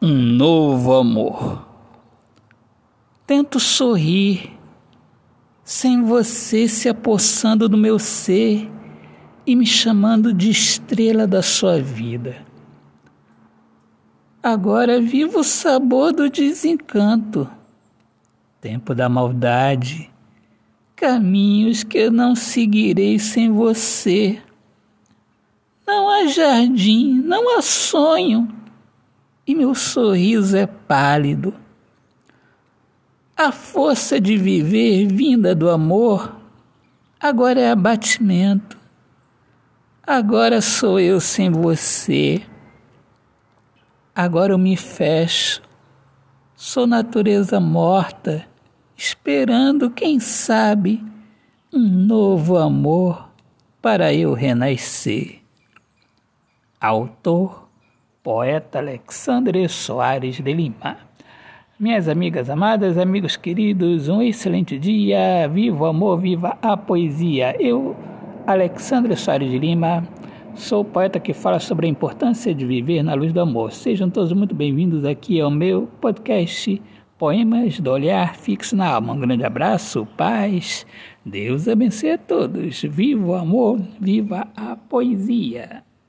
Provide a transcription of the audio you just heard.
um novo amor. Tento sorrir, sem você se apossando do meu ser e me chamando de estrela da sua vida. Agora vivo o sabor do desencanto, tempo da maldade, caminhos que eu não seguirei sem você. Não há jardim, não há sonho e meu sorriso é pálido. A força de viver vinda do amor agora é abatimento. Agora sou eu sem você. Agora eu me fecho. Sou natureza morta, esperando, quem sabe, um novo amor para eu renascer. Autor poeta Alexandre Soares de Lima. Minhas amigas amadas, amigos queridos, um excelente dia. Viva o amor, viva a poesia. Eu, Alexandre Soares de Lima, sou o poeta que fala sobre a importância de viver na luz do amor. Sejam todos muito bem-vindos aqui ao meu podcast Poemas do Olhar Fixo na Alma. Um grande abraço, paz, Deus abençoe a todos. Viva o amor, viva a poesia.